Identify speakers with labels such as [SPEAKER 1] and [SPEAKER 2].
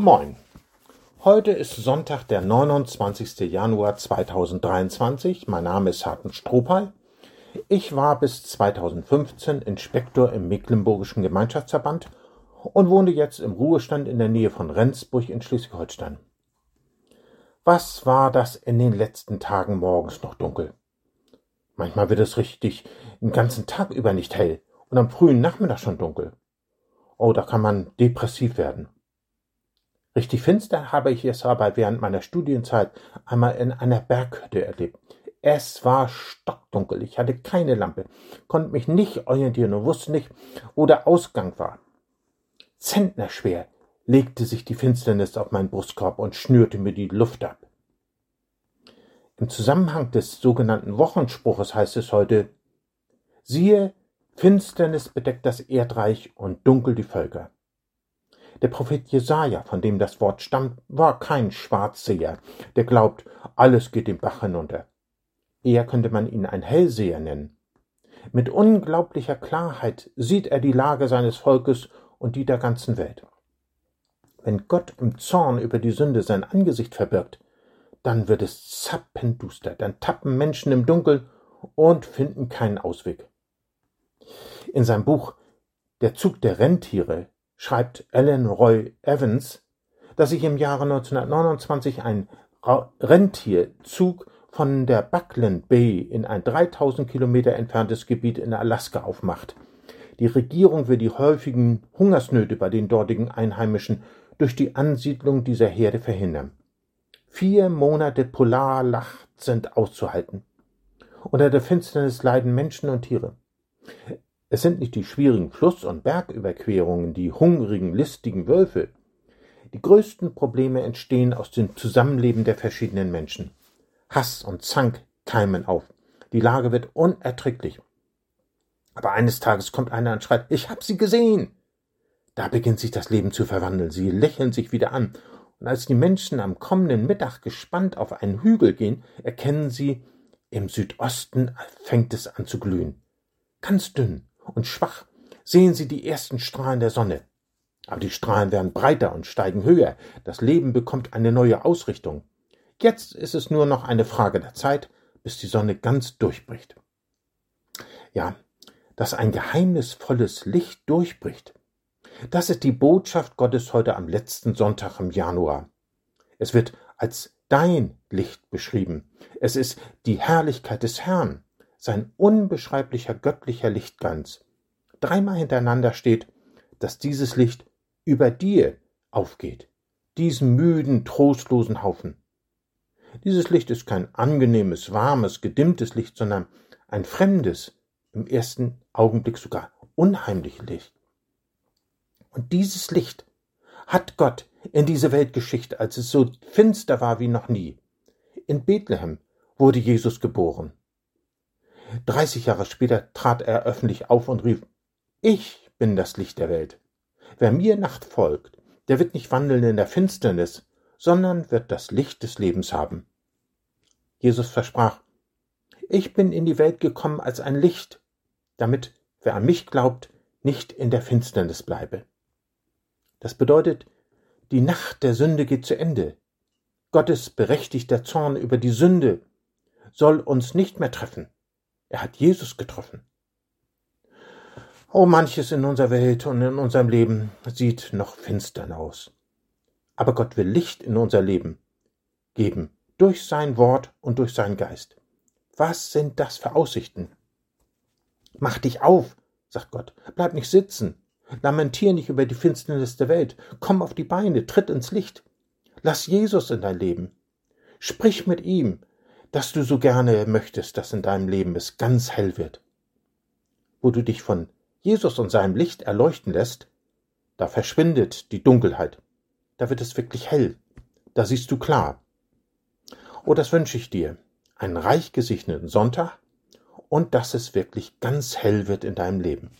[SPEAKER 1] Moin. Heute ist Sonntag, der 29. Januar 2023. Mein Name ist Harten Strohpal. Ich war bis 2015 Inspektor im Mecklenburgischen Gemeinschaftsverband und wohne jetzt im Ruhestand in der Nähe von Rendsburg in Schleswig-Holstein. Was war das in den letzten Tagen morgens noch dunkel? Manchmal wird es richtig den ganzen Tag über nicht hell und am frühen Nachmittag schon dunkel. Oh, da kann man depressiv werden. Richtig finster habe ich es aber während meiner Studienzeit einmal in einer Berghütte erlebt. Es war stockdunkel, ich hatte keine Lampe, konnte mich nicht orientieren und wusste nicht, wo der Ausgang war. Zentnerschwer legte sich die Finsternis auf meinen Brustkorb und schnürte mir die Luft ab. Im Zusammenhang des sogenannten Wochenspruches heißt es heute, siehe, Finsternis bedeckt das Erdreich und dunkel die Völker. Der Prophet Jesaja, von dem das Wort stammt, war kein Schwarzseher, der glaubt, alles geht den Bach hinunter. Eher könnte man ihn ein Hellseher nennen. Mit unglaublicher Klarheit sieht er die Lage seines Volkes und die der ganzen Welt. Wenn Gott im Zorn über die Sünde sein Angesicht verbirgt, dann wird es zappenduster, dann tappen Menschen im Dunkel und finden keinen Ausweg. In seinem Buch Der Zug der Rentiere schreibt Alan Roy Evans, dass sich im Jahre 1929 ein Rentierzug von der Buckland Bay in ein 3000 Kilometer entferntes Gebiet in Alaska aufmacht. Die Regierung will die häufigen Hungersnöte bei den dortigen Einheimischen durch die Ansiedlung dieser Herde verhindern. Vier Monate Polarlacht sind auszuhalten. Unter der Finsternis leiden Menschen und Tiere. Es sind nicht die schwierigen Fluss- und Bergüberquerungen, die hungrigen, listigen Wölfe. Die größten Probleme entstehen aus dem Zusammenleben der verschiedenen Menschen. Hass und Zank keimen auf. Die Lage wird unerträglich. Aber eines Tages kommt einer und schreit, ich hab sie gesehen. Da beginnt sich das Leben zu verwandeln. Sie lächeln sich wieder an. Und als die Menschen am kommenden Mittag gespannt auf einen Hügel gehen, erkennen sie, im Südosten fängt es an zu glühen. Ganz dünn, und schwach sehen sie die ersten Strahlen der Sonne. Aber die Strahlen werden breiter und steigen höher. Das Leben bekommt eine neue Ausrichtung. Jetzt ist es nur noch eine Frage der Zeit, bis die Sonne ganz durchbricht. Ja, dass ein geheimnisvolles Licht durchbricht. Das ist die Botschaft Gottes heute am letzten Sonntag im Januar. Es wird als dein Licht beschrieben. Es ist die Herrlichkeit des Herrn sein unbeschreiblicher göttlicher Lichtglanz. Dreimal hintereinander steht, dass dieses Licht über dir aufgeht, diesen müden, trostlosen Haufen. Dieses Licht ist kein angenehmes, warmes, gedimmtes Licht, sondern ein fremdes, im ersten Augenblick sogar unheimliches Licht. Und dieses Licht hat Gott in diese Welt geschickt, als es so finster war wie noch nie. In Bethlehem wurde Jesus geboren. Dreißig Jahre später trat er öffentlich auf und rief Ich bin das Licht der Welt. Wer mir Nacht folgt, der wird nicht wandeln in der Finsternis, sondern wird das Licht des Lebens haben. Jesus versprach Ich bin in die Welt gekommen als ein Licht, damit wer an mich glaubt, nicht in der Finsternis bleibe. Das bedeutet, die Nacht der Sünde geht zu Ende. Gottes berechtigter Zorn über die Sünde soll uns nicht mehr treffen. Er hat Jesus getroffen. Oh, manches in unserer Welt und in unserem Leben sieht noch finstern aus. Aber Gott will Licht in unser Leben geben, durch sein Wort und durch seinen Geist. Was sind das für Aussichten? Mach dich auf, sagt Gott, bleib nicht sitzen, lamentier nicht über die Finsternis der Welt, komm auf die Beine, tritt ins Licht, lass Jesus in dein Leben, sprich mit ihm, dass du so gerne möchtest, dass in deinem Leben es ganz hell wird. Wo du dich von Jesus und seinem Licht erleuchten lässt, da verschwindet die Dunkelheit. Da wird es wirklich hell. Da siehst du klar. Oh, das wünsche ich dir. Einen reich gesegneten Sonntag und dass es wirklich ganz hell wird in deinem Leben.